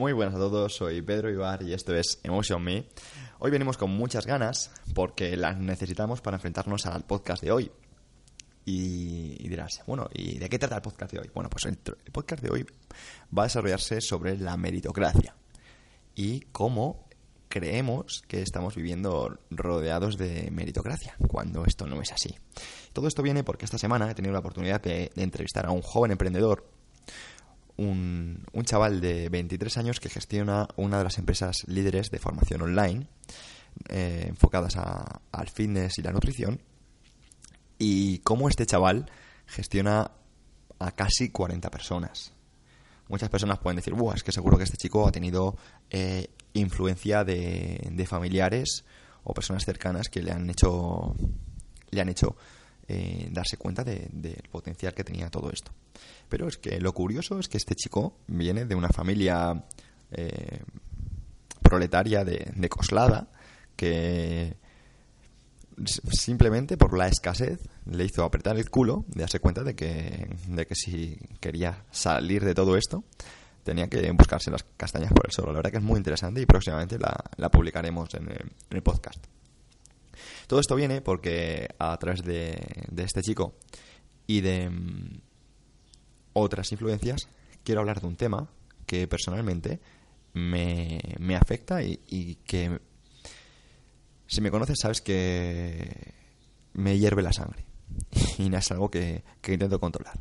Muy buenas a todos, soy Pedro Ibar y esto es Emotion Me. Hoy venimos con muchas ganas porque las necesitamos para enfrentarnos al podcast de hoy. Y, dirás, bueno, ¿y de qué trata el podcast de hoy? Bueno, pues el, podcast de hoy va a desarrollarse sobre la meritocracia y cómo creemos que estamos viviendo rodeados de meritocracia, cuando esto no es así. Todo esto viene porque esta semana he tenido la oportunidad de, entrevistar a un joven emprendedor, un, chaval de 23 años que gestiona una de las empresas líderes de formación online, eh, enfocadas al fitness y la nutrición, y cómo este chaval gestiona a casi 40 personas. Muchas personas pueden decir, Buah, es que seguro que este chico ha tenido eh, influencia de, familiares o personas cercanas que le han hecho, le han hecho eh, darse cuenta del potencial que tenía todo esto. Pero es que lo curioso es que este chico viene de una familia eh, proletaria de, de Coslada que simplemente por la escasez le hizo apretar el culo de darse cuenta de que, de que si quería salir de todo esto tenía que buscarse las castañas por el suelo. La verdad que es muy interesante y próximamente la, publicaremos en el, podcast. Todo esto viene porque a través de, este chico y de mm, otras influencias quiero hablar de un tema que personalmente me, afecta y, que si me conoces sabes que me hierve la sangre y no es algo que, que intento controlar.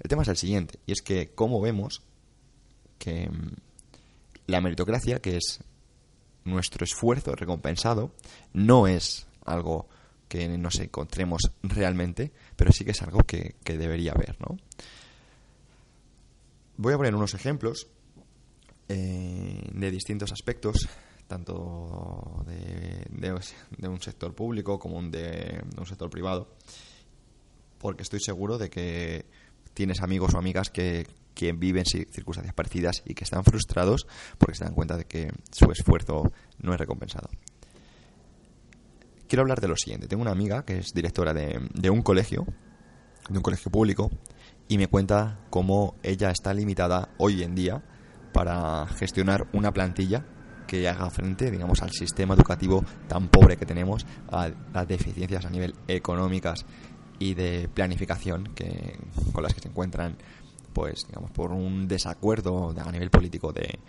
El tema es el siguiente, y es que como vemos que mm, la meritocracia, que es nuestro esfuerzo recompensado, no es algo que nos encontremos realmente, pero sí que es algo que, debería haber, ¿no? Voy a poner unos ejemplos eh, de distintos aspectos, tanto de, de, un sector público como de un sector privado, porque estoy seguro de que tienes amigos o amigas que, que viven circunstancias parecidas y que están frustrados porque se dan cuenta de que su esfuerzo no es recompensado. Quiero hablar de lo siguiente. Tengo una amiga que es directora de, un colegio, de un colegio público, y me cuenta cómo ella está limitada hoy en día para gestionar una plantilla que haga frente, digamos, al sistema educativo tan pobre que tenemos, a las deficiencias a nivel económicas y de planificación que, con las que se encuentran pues digamos por un desacuerdo a nivel político de,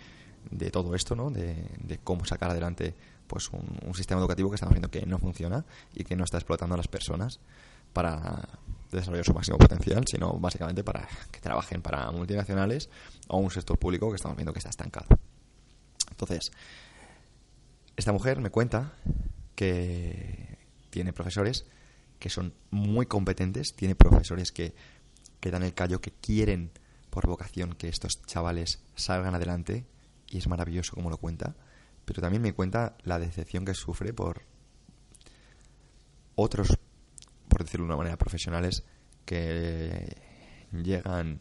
todo esto, ¿no? De, cómo sacar adelante pues un, sistema educativo que estamos viendo que no funciona y que no está explotando a las personas para desarrollar su máximo potencial, sino básicamente para que trabajen para multinacionales o un sector público que estamos viendo que está estancado. Entonces, esta mujer me cuenta que tiene profesores que son muy competentes, tiene profesores que, que dan el callo, que quieren por vocación que estos chavales salgan adelante y es maravilloso como lo cuenta, pero también me cuenta la decepción que sufre por otros, por decirlo de una manera, profesionales que llegan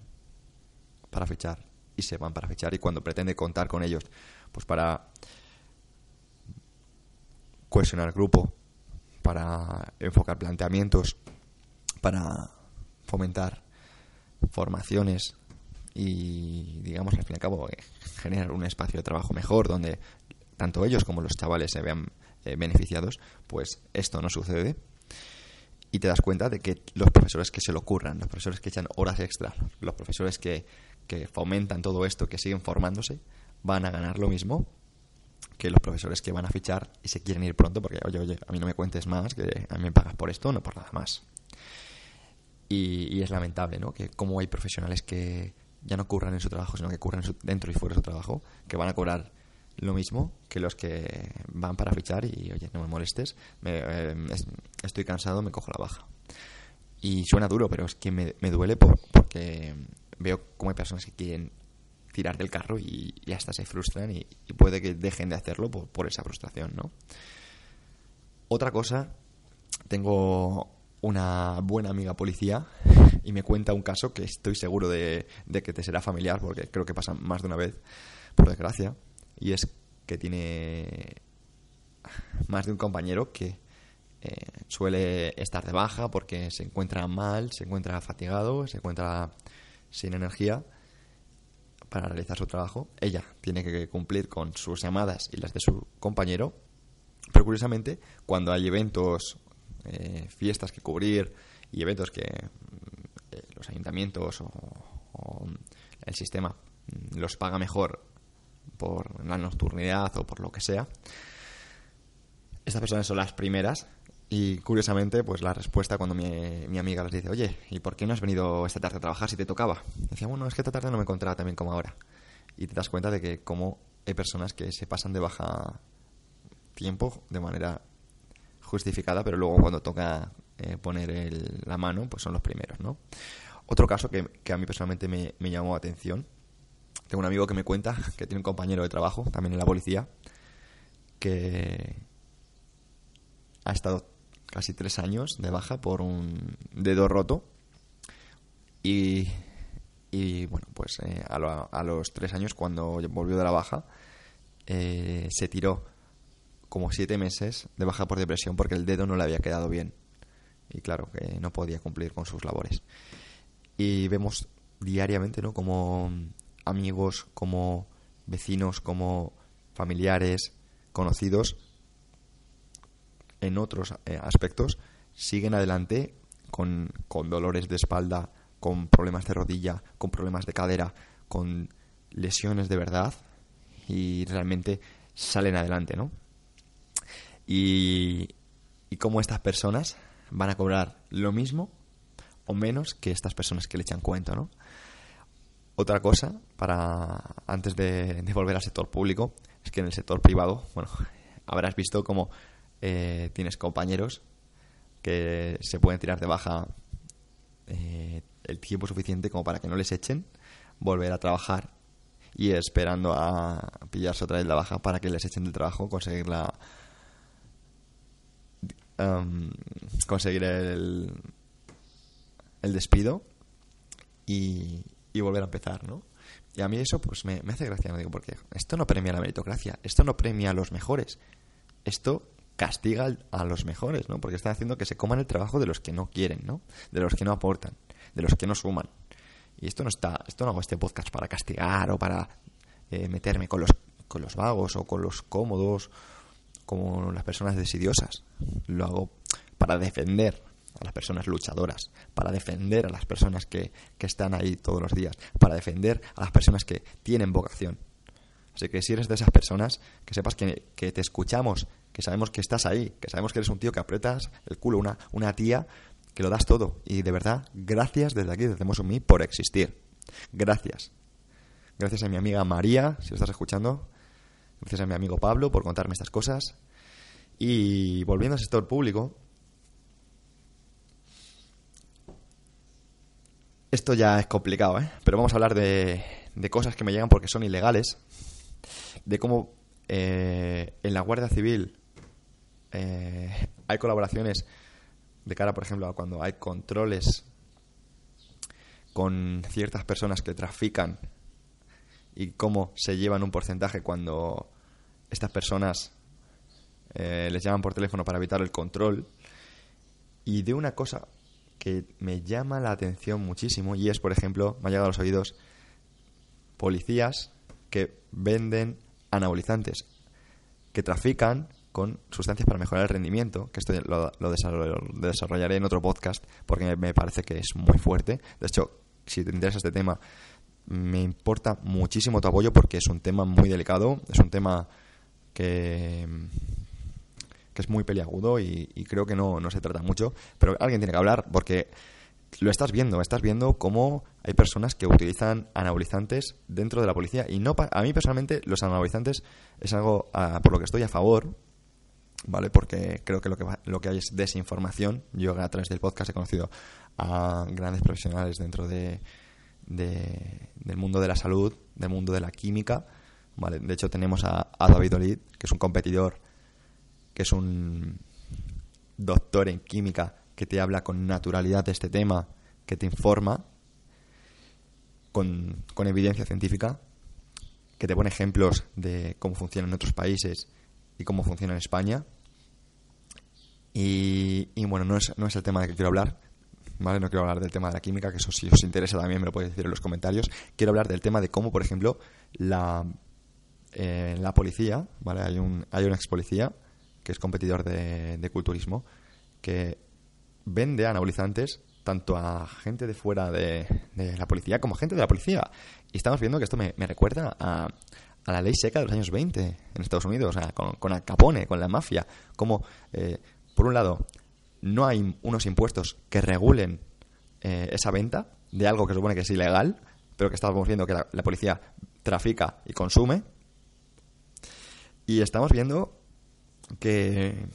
para fechar y se van para fechar y cuando pretende contar con ellos, pues para cohesionar grupo, para enfocar planteamientos, para fomentar formaciones y, digamos, al fin y al cabo, eh, generar un espacio de trabajo mejor donde tanto ellos como los chavales se vean eh, beneficiados, pues esto no sucede. Y te das cuenta de que los profesores que se lo ocurran, los profesores que echan horas extra, los profesores que, que fomentan todo esto, que siguen formándose, van a ganar lo mismo que los profesores que van a fichar y se quieren ir pronto porque, oye, oye, a mí no me cuentes más, que a mí me pagas por esto, no por nada más. Y, y es lamentable, ¿no? Que como hay profesionales que, ya no curran en su trabajo, sino que curran dentro y fuera de su trabajo, que van a cobrar lo mismo que los que van para fichar y, oye, no me molestes, eh, estoy cansado, me cojo la baja. Y suena duro, pero es que me, duele porque veo cómo hay personas que quieren tirar del carro y, hasta se frustran y, puede que dejen de hacerlo por, esa frustración, ¿no? Otra cosa, tengo una buena amiga policía y me cuenta un caso que estoy seguro de, que te será familiar porque creo que pasa más de una vez, por desgracia, y es que tiene más de un compañero que eh, suele estar de baja porque se encuentra mal, se encuentra fatigado, se encuentra sin energía para realizar su trabajo. Ella tiene que cumplir con sus llamadas y las de su compañero, pero curiosamente, cuando hay eventos, eh, fiestas que cubrir y eventos que eh, los ayuntamientos o el sistema los paga mejor por la nocturnidad o por lo que sea, estas personas son las primeras y curiosamente, pues la respuesta cuando mi, mi, amiga les dice, oye, ¿y por qué no has venido esta tarde a trabajar si te tocaba? Decía, bueno, es que esta tarde no me encontraba tan bien como ahora. Y te das cuenta de que como hay personas que se pasan de baja tiempo de manera justificada, pero luego cuando toca eh, poner la mano, pues son los primeros, ¿no? Otro caso que, a mí personalmente me, me llamó la atención, tengo un amigo que me cuenta que tiene un compañero de trabajo, también en la policía, que ha estado casi tres años de baja por un dedo roto. Y, y bueno, pues eh, a, los tres años, cuando volvió de la baja, eh, se tiró como siete meses de baja por depresión porque el dedo no le había quedado bien. Y claro, que no podía cumplir con sus labores. Y vemos diariamente, ¿no? Como amigos, como vecinos, como familiares, conocidos, en otros eh, aspectos siguen adelante con, con dolores de espalda, con problemas de rodilla, con problemas de cadera, con lesiones de verdad y realmente salen adelante, ¿no? Y, cómo estas personas van a cobrar lo mismo o menos que estas personas que le echan cuento, ¿no? Otra cosa, para antes de, de volver al sector público, es que en el sector privado, bueno, habrás visto cómo eh, tienes compañeros que se pueden tirar de baja eh, el tiempo suficiente como para que no les echen, volver a trabajar y esperando a pillarse otra vez la baja para que les echen del trabajo, conseguir la um, conseguir el, el despido y, volver a empezar, ¿no? Y a mí eso pues me, hace gracia, no digo, porque esto no premia la meritocracia, esto no premia a los mejores, esto castiga a los mejores, ¿no? Porque está haciendo que se coman el trabajo de los que no quieren, ¿no? De los que no aportan, de los que no suman. Y esto no está, esto no hago este podcast para castigar o para eh, meterme con los, con los vagos o con los cómodos, como las personas desidiosas. Lo hago para defender a las personas luchadoras, para defender a las personas que, que están ahí todos los días, para defender a las personas que tienen vocación. Así que si eres de esas personas, que sepas que, que te escuchamos que sabemos que estás ahí, que sabemos que eres un tío que aprietas el culo, una, una tía que lo das todo. Y de verdad, gracias desde aquí, desde Mí, por existir. Gracias. Gracias a mi amiga María, si lo estás escuchando. Gracias a mi amigo Pablo por contarme estas cosas. Y volviendo al sector público, esto ya es complicado, ¿eh? Pero vamos a hablar de, cosas que me llegan porque son ilegales. De cómo eh, en la Guardia Civil eh, hay colaboraciones de cara, por ejemplo, a cuando hay controles con ciertas personas que trafican y cómo se llevan un porcentaje cuando estas personas eh, les llaman por teléfono para evitar el control. Y de una cosa que me llama la atención muchísimo y es, por ejemplo, me ha llegado a los oídos policías que venden anabolizantes, que trafican con sustancias para mejorar el rendimiento, que esto lo, desarrollaré en otro podcast porque me parece que es muy fuerte. De hecho, si te interesa este tema, me importa muchísimo tu apoyo porque es un tema muy delicado, es un tema que, es muy peliagudo y, creo que no, no se trata mucho, pero alguien tiene que hablar porque lo estás viendo, estás viendo cómo hay personas que utilizan anabolizantes dentro de la policía. Y no a mí personalmente los anabolizantes es algo por lo que estoy a favor, ¿vale? Porque creo que lo que, lo que hay es desinformación. Yo a través del podcast he conocido a grandes profesionales dentro de, del mundo de la salud, del mundo de la química. ¿Vale? De hecho tenemos a, David Olid, que es un competidor, que es un doctor en química que te habla con naturalidad de este tema, que te informa con, con evidencia científica, que te pone ejemplos de cómo funciona en otros países y cómo funciona en España. Y, bueno, no es, no es el tema de que quiero hablar, ¿vale? No quiero hablar del tema de la química, que eso si os interesa también me lo podéis decir en los comentarios. Quiero hablar del tema de cómo, por ejemplo, la, eh, la policía, ¿vale? Hay un, hay un ex policía que es competidor de, de culturismo, que vende anabolizantes tanto a gente de fuera de, la policía como a gente de la policía. Y estamos viendo que esto me, recuerda a, la ley seca de los años 20 en Estados Unidos, o sea, con, con Al Capone, con la mafia. Como, eh, por un lado, no hay unos impuestos que regulen eh, esa venta de algo que supone que es ilegal, pero que estamos viendo que la policía trafica y consume. Y estamos viendo que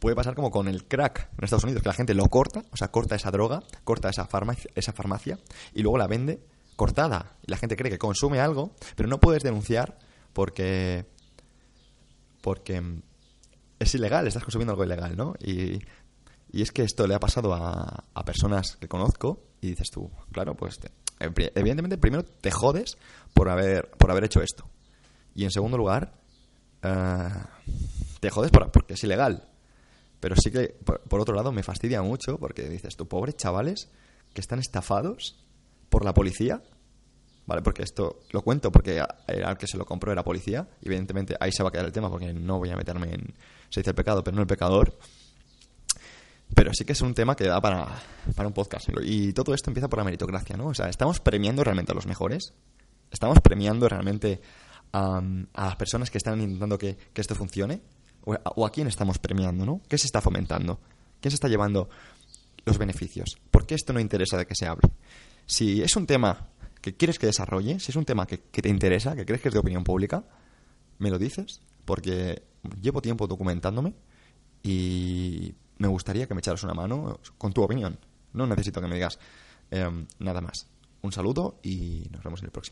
puede pasar como con el crack en Estados Unidos, que la gente lo corta, o sea, corta esa droga, corta esa farmacia, esa farmacia y luego la vende cortada. Y la gente cree que consume algo, pero no puedes denunciar porque porque es ilegal, estás consumiendo algo ilegal, ¿no? Y, y es que esto le ha pasado a, personas que conozco y dices tú, claro, pues evidentemente primero te jodes por haber por haber hecho esto. Y en segundo lugar, uh, te jodes porque es ilegal. Pero sí que, por, otro lado, me fastidia mucho porque dices, tú, pobres chavales que están estafados por la policía. Vale, porque esto lo cuento porque al que se lo compró era policía. evidentemente ahí se va a quedar el tema porque no voy a meterme en. Se dice el pecado, pero no el pecador. Pero sí que es un tema que da para, para un podcast. Y todo esto empieza por la meritocracia, ¿no? O sea, estamos premiando realmente a los mejores. Estamos premiando realmente a, a las personas que están intentando que, que esto funcione o a, quién estamos premiando, ¿no? ¿Qué se está fomentando? ¿Quién se está llevando los beneficios? ¿Por qué esto no interesa de que se hable? Si es un tema que quieres que desarrolle, si es un tema que, te interesa, que crees que es de opinión pública, me lo dices, porque llevo tiempo documentándome y me gustaría que me echaras una mano con tu opinión. No necesito que me digas em, nada más. Un saludo y nos vemos en el próximo.